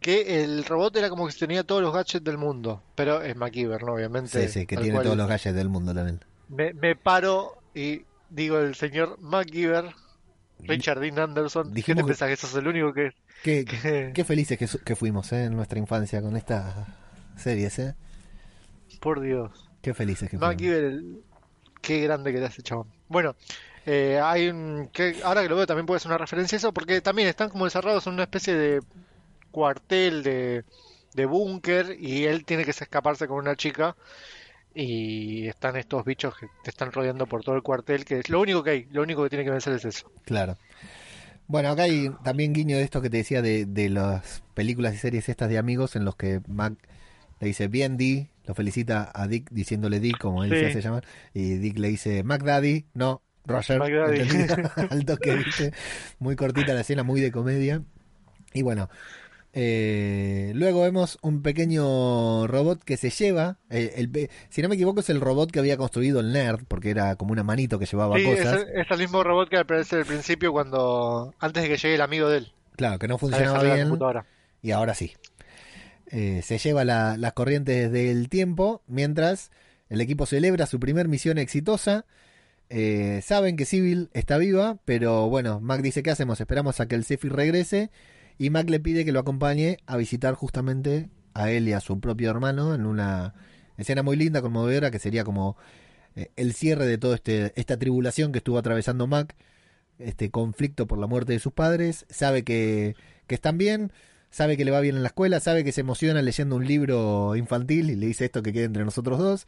que el robot era como que tenía todos los gadgets del mundo, pero es MacGyver, ¿no? Obviamente. Sí, sí, que tiene todos los gadgets del mundo también. Me, me paro y digo el señor MacGyver, Richard Dean Anderson, ¿qué te que- pensás que sos el único que... Qué, que- [laughs] qué felices que, fuimos eh, en nuestra infancia con estas series, ¿eh? Por Dios. Qué felices que fuimos. MacGyver, el- qué grande que era ese chabón. Bueno, eh, hay un. Que, ahora que lo veo también puede ser una referencia a eso, porque también están como desarrollados en una especie de cuartel de, de búnker y él tiene que escaparse con una chica. y están estos bichos que te están rodeando por todo el cuartel, que es lo único que hay, lo único que tiene que vencer es eso. Claro. Bueno, acá hay también guiño de esto que te decía de, de las películas y series estas de amigos en los que Mac le dice bien Di, lo felicita a Dick diciéndole Dick como él Sí. se hace llamar, y Dick le dice Mac Daddy, no, Roger, Mac Daddy. ¿entendés? [laughs] al toque, ¿viste? muy cortita la escena, muy de comedia. Y bueno, eh, luego vemos un pequeño robot que se lleva, eh, el si no me equivoco es el robot que había construido el nerd, porque era como una manito que llevaba Sí, es, cosas. el- es el mismo robot que aparece al principio cuando antes de que llegue el amigo de él Claro, que no funcionaba bien. y ahora sí. Eh, se lleva la- las corrientes del tiempo mientras el equipo celebra su primer misión exitosa. Eh, saben que Civil está viva, pero bueno, Mac dice, ¿qué hacemos? Esperamos a que el Zephyr regrese y Mac le pide que lo acompañe a visitar justamente a él y a su propio hermano en una escena muy linda, conmovedora, que sería como eh, el cierre de toda este, esta tribulación que estuvo atravesando Mac, este conflicto por la muerte de sus padres. Sabe que, que están bien, sabe que le va bien en la escuela, sabe que se emociona leyendo un libro infantil y le dice esto que quede entre nosotros dos.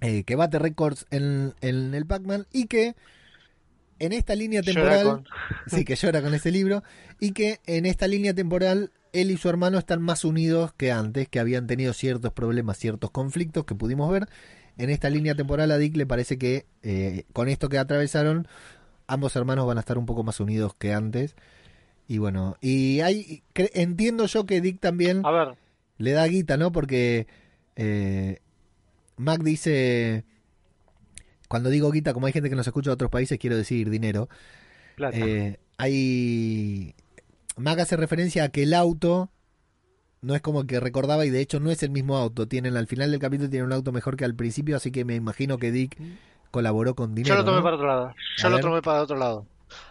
Eh, que bate récords en, en el Pac-Man y que en esta línea temporal, con- [laughs] sí, que llora con ese libro, y que en esta línea temporal él y su hermano están más unidos que antes, que habían tenido ciertos problemas, ciertos conflictos que pudimos ver. En esta línea temporal a Dick le parece que eh, con esto que atravesaron, ambos hermanos van a estar un poco más unidos que antes. Y bueno, y hay, entiendo yo que Dick también A ver, le da guita, ¿no? Porque eh, Mac dice, cuando digo guita, como hay gente que nos escucha de otros países, quiero decir dinero. plata. Eh, hay. Mac hace referencia a que el auto no es como que recordaba y de hecho no es el mismo auto. Tienen al final del capítulo tiene un auto mejor que al principio, así que me imagino que Dick colaboró con dinero. Yo lo tomé ¿no? para otro lado. Yo A lo ver. tomé para otro lado.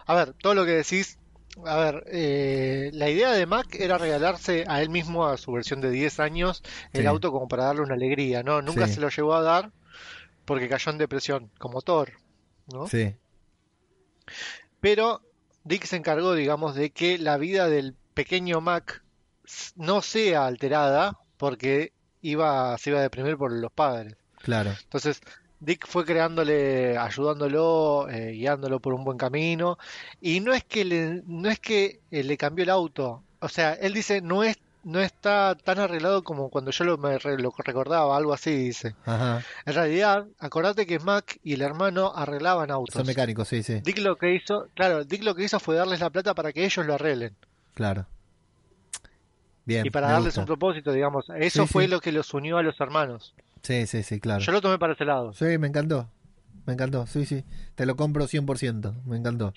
A ver, todo lo que decís. A ver, eh, la idea de Mac era regalarse a él mismo, a su versión de 10 años, el Sí. auto como para darle una alegría, ¿no? Nunca Sí. se lo llevó a dar porque cayó en depresión, como Thor, ¿no? Sí, Pero Dick se encargó, digamos, de que la vida del pequeño Mac no sea alterada porque iba, se iba a deprimir por los padres. claro. Entonces, Dick fue creándole, ayudándolo, eh, guiándolo por un buen camino. Y no es que le, no es que eh, le cambió el auto. O sea, él dice, no es, no está tan arreglado como cuando yo lo, me lo recordaba, algo así dice. Ajá. En realidad, acordate que Mac y el hermano arreglaban autos. Son mecánicos, sí, sí. Dick lo que hizo, claro, Dick lo que hizo fue darles la plata para que ellos lo arreglen. Claro. Bien. Y para darles gusta. un propósito, digamos. Eso Sí, fue sí. lo que los unió a los hermanos. Sí, sí, sí, claro. Yo lo tomé para ese lado. Sí, me encantó. Me encantó, sí, sí. Te lo compro 100%. Me encantó.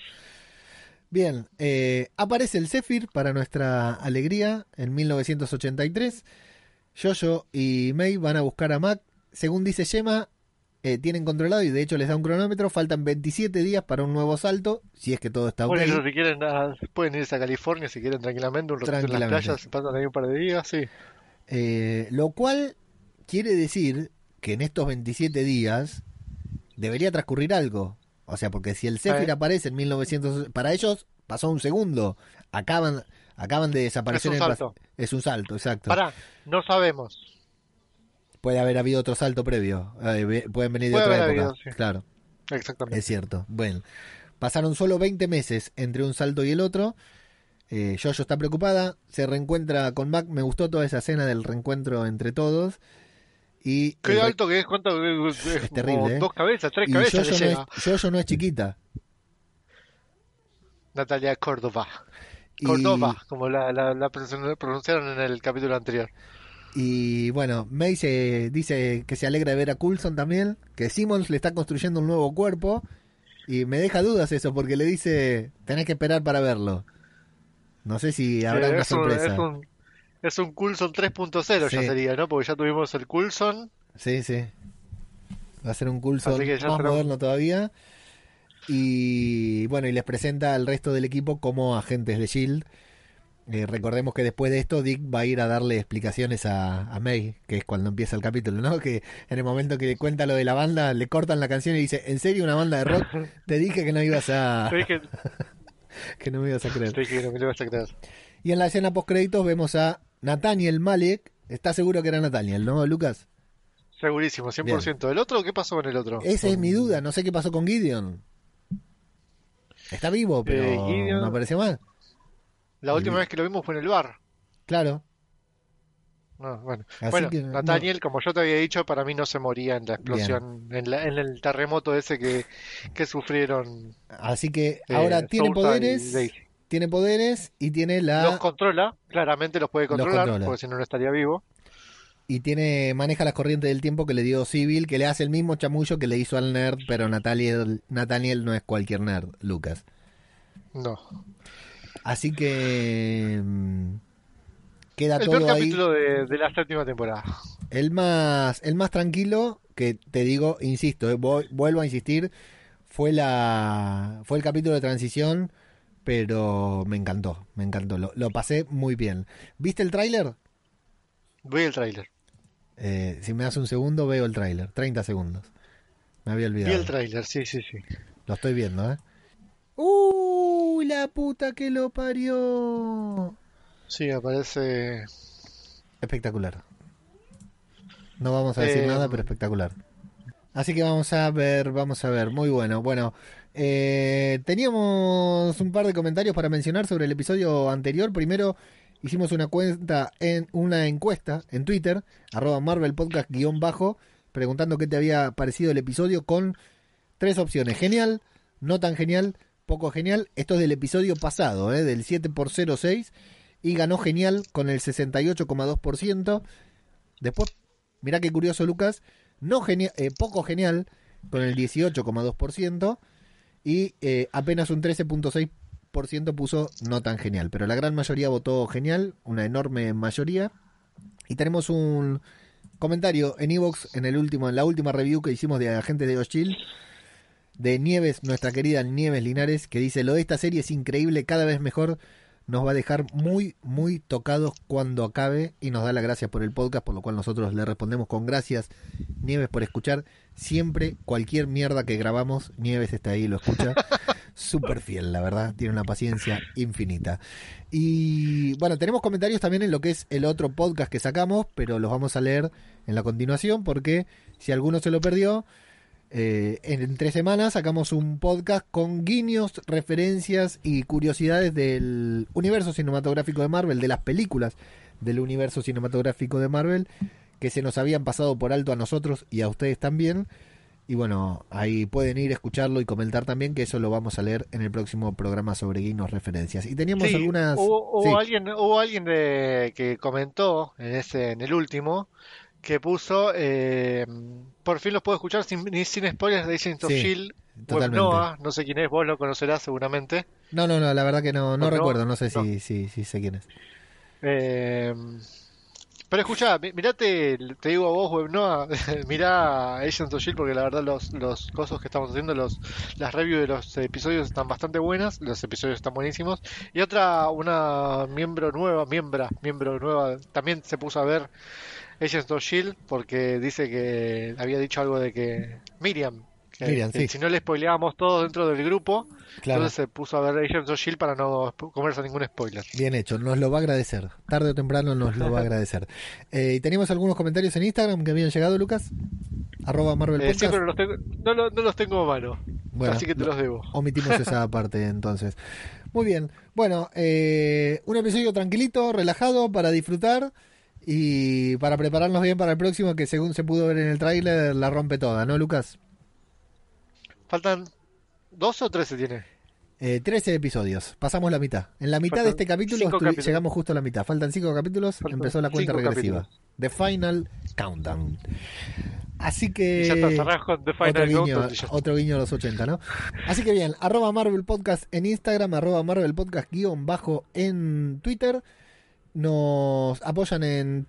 Bien, eh, aparece el Zephyr para nuestra alegría en 1983. Jojo y May van a buscar a Mac. Según dice Gemma, eh, tienen controlado y de hecho les da un cronómetro. Faltan 27 días para un nuevo salto, si es que todo está. Bueno, ellos si quieren, ah, pueden irse a California si quieren tranquilamente, un ratito en las playas, se pasan ahí un par de días, sí. Eh, lo cual quiere decir que en estos 27 días debería transcurrir algo. O sea, porque si el Zephyr Eh. aparece en 1900, para ellos pasó un segundo. Acaban, acaban de desaparecer Es un en salto. Es un salto, exacto. Pará, no sabemos. Puede haber habido otro salto previo. Eh, pueden venir de Puede otra época. habido, sí. Claro, Exactamente. es cierto. Bueno, pasaron solo 20 meses entre un salto y el otro. Eh, Jojo está preocupada, se reencuentra con Mac. Me gustó toda esa escena del reencuentro entre todos. Y Qué alto que es, cuánto es, terrible, ¿eh? dos cabezas, tres Y cabezas no, es, no es chiquita. Natalia Córdoba. Y- Córdoba, como la, la, la pronun- pronunciaron en el capítulo anterior. Y bueno, May se dice que se alegra de ver a Coulson también, que Simmons le está construyendo un nuevo cuerpo. Y me deja dudas eso, porque le dice, tenés que esperar para verlo. No sé si habrá Sí, una es un, sorpresa. un, es un Coulson 3.0 ya sería, ¿no? Porque ya tuvimos el Coulson. Sí, sí. Va a ser un Coulson más moderno todavía. Y bueno, y les presenta al resto del equipo como agentes de Shield. Eh, recordemos que después de esto Dick va a ir a darle explicaciones a, a May, que es cuando empieza el capítulo, ¿no? Que en el momento que cuenta lo de la banda, le cortan la canción y dice, ¿en serio una banda de rock? [laughs] Te dije que no ibas a... Te dije, [laughs] que no me ibas a creer. te dije que no me lo ibas a creer. Y en la escena post créditos vemos a Nathaniel Malek. ¿Estás seguro que era Nathaniel, no, Lucas? Segurísimo, 100%. ¿El otro? ¿Qué pasó con el otro? Esa es mi duda, no sé qué pasó con Gideon. Está vivo, pero Eh, Gideon- no apareció más. La última vez que lo vimos fue en el bar. Claro. No, bueno, Así bueno que, Nathaniel, como yo te había dicho, para mí no se moría en la explosión, en, la- en el terremoto ese que, que sufrieron. Así que eh, ahora tiene poderes. Tiene poderes y tiene la Los controla, claramente los puede Los controlar, controla. porque si no, no estaría vivo. y tiene maneja las corrientes del tiempo que le dio Civil, que le hace el mismo chamullo que le hizo al nerd, pero Nathaniel, Nathaniel no es cualquier nerd, Lucas. No. Así que mm, queda El peor todo ahí. capítulo de, de la séptima temporada. El más, el más tranquilo, que te digo, insisto, eh, voy- vuelvo a insistir, fue la fue el capítulo de transición, pero me encantó, me encantó, lo, lo pasé muy bien. ¿Viste el tráiler? Voy el tráiler. Eh, si me das un segundo, veo el tráiler, 30 segundos. Me había Vi olvidado. el tráiler, sí, sí, sí. Lo estoy viendo, ¿eh? ¡Uy, la puta que lo parió! Sí, aparece. Espectacular. No vamos a decir Eh, nada, pero espectacular. Así que vamos a ver, vamos a ver. Muy bueno. Bueno, eh, teníamos un par de comentarios para mencionar sobre el episodio anterior. Primero, hicimos una cuenta en una encuesta en Twitter, arroba Marvel Podcast guion bajo, preguntando qué te había parecido el episodio con tres opciones. Genial, no tan genial, poco genial. Esto es del episodio pasado, ¿eh? del 7x06. Y ganó genial con el 68,2%. Después, mirá qué curioso, Lucas. No genia- eh, poco genial con el 18,2%. Y eh, apenas un 13,6% puso no tan genial. Pero la gran mayoría votó genial, una enorme mayoría. Y tenemos un comentario en Evox en el último, en la última review que hicimos de Agentes de Oshil de Nieves, nuestra querida Nieves Linares, que dice lo de esta serie es increíble, cada vez mejor, nos va a dejar muy, muy tocados cuando acabe y nos da las gracias por el podcast, por lo cual nosotros le respondemos con gracias, Nieves, por escuchar siempre cualquier mierda que grabamos, Nieves está ahí, lo escucha. [laughs] Súper fiel, la verdad, tiene una paciencia infinita. Y bueno, tenemos comentarios también en lo que es el otro podcast que sacamos, pero los vamos a leer en la continuación porque si alguno se lo perdió, eh, en, en tres semanas sacamos un podcast con guiños, referencias y curiosidades del universo cinematográfico de Marvel, de las películas del universo cinematográfico de Marvel, que se nos habían pasado por alto a nosotros y a ustedes también. Y bueno, ahí pueden ir a escucharlo y comentar también, que eso lo vamos a leer en el próximo programa sobre guiños, referencias. Y teníamos Sí, algunas... hubo, hubo sí. alguien, hubo alguien de, que comentó en ese, en el último, que puso, eh, por fin los puedo escuchar sin, ni sin spoilers de Agents of Sí, Shield. totalmente. Webnoa, no sé quién es, vos lo conocerás seguramente. No, no, no, la verdad que no, no recuerdo, no sé No. si, si, si sé quién es. Eh, pero escuchá, mi- mirate, te digo a vos, Webnoa, [laughs] mirá Agents of Shield porque la verdad los, los cosas que estamos haciendo, los, las reviews de los episodios están bastante buenas, los episodios están buenísimos. Y otra, una miembro nueva, miembra, miembro nueva, también se puso a ver Agents of Shield porque dice que había dicho algo de que Miriam, que, Miriam, que sí. si no le spoileábamos todos dentro del grupo, Claro. entonces se puso a ver Agents of Shield para no comerse ningún spoiler. Bien hecho, nos lo va a agradecer. Tarde o temprano nos lo va a [laughs] agradecer. Eh, y teníamos algunos comentarios en Instagram que habían llegado, Lucas. Arroba Marvel Eh, sí, Podcast. pero los tengo- no, no los tengo a mano, Bueno, así que te lo- los debo. Omitimos [laughs] esa parte entonces. Muy bien. Bueno, eh, un episodio tranquilito, relajado para disfrutar y para prepararnos bien para el próximo que según se pudo ver en el tráiler la rompe toda, ¿no, Lucas? ¿Faltan 12 o 13 tiene? Eh, 13 episodios, pasamos la mitad. En la mitad de este capítulo capítulos. llegamos justo a la mitad. Faltan 5 capítulos, Faltan empezó la cuenta regresiva. The Final Countdown. Así que... Ya con The otro Final guiño, Countdown ya otro guiño a los 80, ¿no? Así que bien, arroba Marvel Podcast en Instagram, arroba Marvel Podcast guion bajo en Twitter. Nos apoyan en,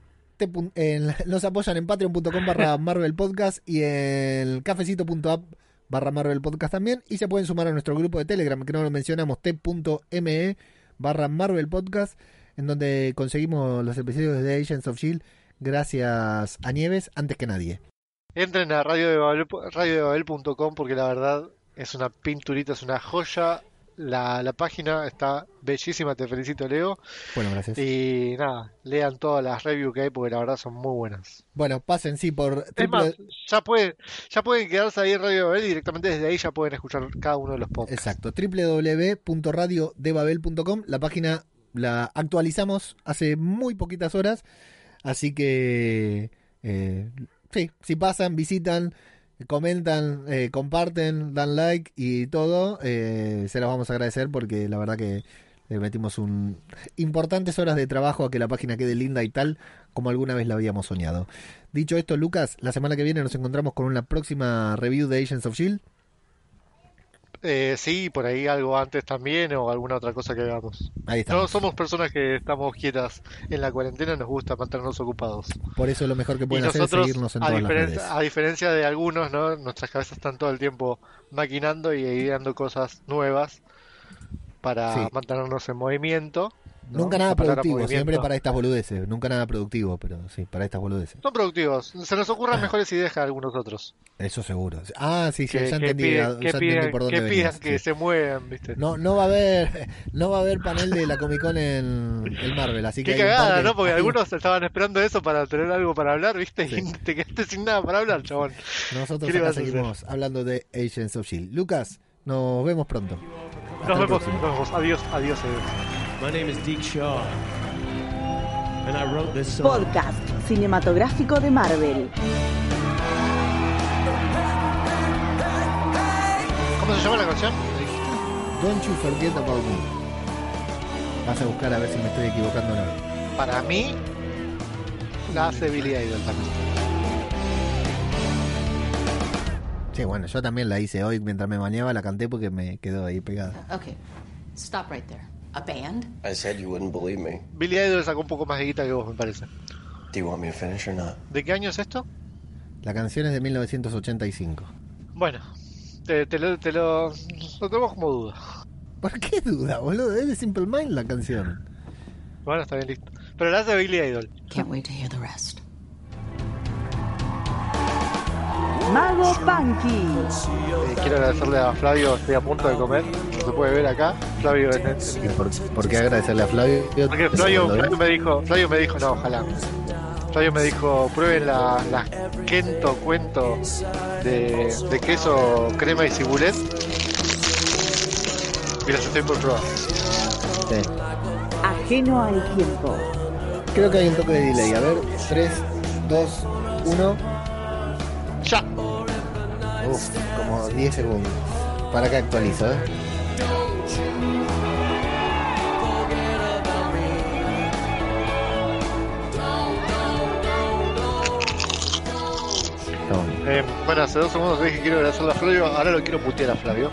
en- [laughs] nos apoyan en patreon.com barra [laughs] Marvel Podcast y en cafecito.app barra Marvel Podcast también. Y se pueden sumar a nuestro grupo de Telegram, que no lo mencionamos, t.me barra Marvel Podcast, en donde conseguimos los episodios de Agents of Shield gracias a Nieves antes que nadie. Entren a radio de Babel- radiodebabel.com porque la verdad es una pinturita, es una joya la, la página está bellísima, te felicito Leo. Bueno, gracias. Y nada, lean todas las reviews que hay porque la verdad son muy buenas. Bueno, pasen, sí, por Es más, triple- ya pueden, ya pueden quedarse ahí en Radio Babel y directamente desde ahí ya pueden escuchar cada uno de los podcasts. Exacto, www.radiodebabel.com. La página la actualizamos hace muy poquitas horas, así que eh, sí, si pasan, visitan, comentan, eh, comparten, dan like y todo, eh, se los vamos a agradecer porque la verdad que le metimos un importantes horas de trabajo a que la página quede linda y tal como alguna vez la habíamos soñado. Dicho esto, Lucas, la semana que viene nos encontramos con una próxima review de Agents of Shield. Eh, sí, por ahí algo antes también o alguna otra cosa que hagamos. Ahí No estamos. somos personas que estamos quietas en la cuarentena, nos gusta mantenernos ocupados. Por eso lo mejor que pueden hacer es seguirnos en a, todas las redes. a diferencia de algunos, ¿no? Nuestras cabezas están todo el tiempo maquinando y ideando cosas nuevas para Sí. mantenernos en movimiento. ¿No? Nunca nada productivo, movimiento. siempre para estas boludeces. Nunca nada productivo, pero sí, para estas boludeces. Son productivos. Se nos ocurren mejores ideas que a algunos otros. Eso seguro. Ah, sí, sí, Que, ya que entendí, piden, ya entendí pidan, por dónde que, venías, pidan que se muevan, ¿viste? No, no va a haber, [laughs] no va a haber panel de la Comic Con en el Marvel, así que Qué cagada, que- ¿no? Porque algunos estaban esperando eso para tener algo para hablar, ¿viste? Sí. Y te quedaste sin nada para hablar, chabón. nosotros seguimos hablando de Agents of Shield. Lucas, nos vemos pronto. Nos vemos, nos vemos. Adiós, adiós, adiós. My name is Deke Shaw, and I wrote this song. Podcast cinematográfico de Marvel. ¿Cómo se llama la canción? Don't you forget about me. Vas a buscar a ver si me estoy equivocando o no. Para mí, la hace Billy Idol también. Sí, bueno, yo también la hice hoy mientras me bañaba, la canté porque me quedó ahí pegada. Okay, stop right there. A band? I said you wouldn't believe me. Billy Idol sacó un poco más de guita que vos, me parece. Do you want me to finish or not? ¿De qué año es esto? La canción es de 1985. Bueno, te, te lo, te lo, lo tomo como duda. ¿Por qué duda, boludo? Es de Simple Mind la canción. Bueno, está bien listo. Pero la hace Billy Idol. Can't wait to hear the rest. Mago Punky. Eh, quiero agradecerle a Flavio, estoy a punto de comer. Se puede ver acá. Flavio, en- en- ¿Por, por qué agradecerle a Flavio? porque Flavio, Flavio me dijo, Flavio me dijo, no, ojalá. Flavio me dijo, prueben la, la Kento cuento de, de queso, crema y cibulet. Y las estoy por probar. Sí. Ajeno al tiempo. Creo que hay un toque de delay. A ver, 3, 2, 1. ¡Ya! Uf, como 10 segundos. Para que actualizo, ¿eh? Eh, bueno, hace dos segundos dije que quiero agradecerle a Flavio, ahora lo quiero putear a Flavio.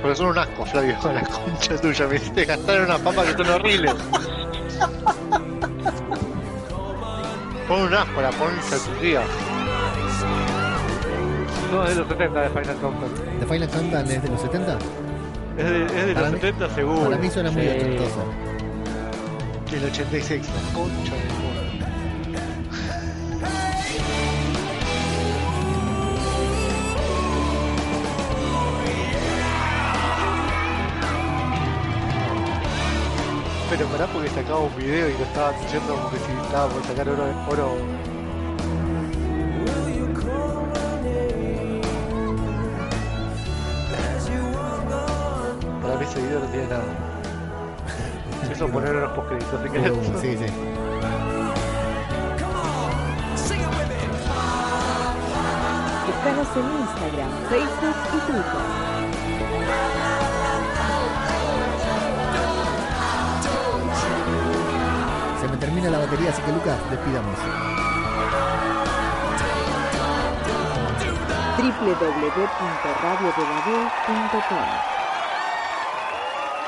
Porque son un asco, Flavio, [laughs] la concha tuya. Me hiciste gastar en una papa que son horribles. Pon un asco la concha de tu tía. No, es de los 70 de Final Countdown. ¿The Final Countdown es de los 70? Es de, es de los mí- 70 seguro. Para mí suena muy Sí. ochentosa. Del 86, la concha de. Pero pará porque sacaba un video y lo estaba diciendo como que si estaba por sacar oro, oro. Nada. [laughs] Eso ponerlo en los postcréditos si querés. Uh, sí, sí. Búscanos en Instagram, Facebook y Twitter. Se me termina la batería, así que Lucas, despidamos. www.radiodebabel.com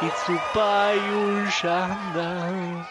It's by you, Yushanda.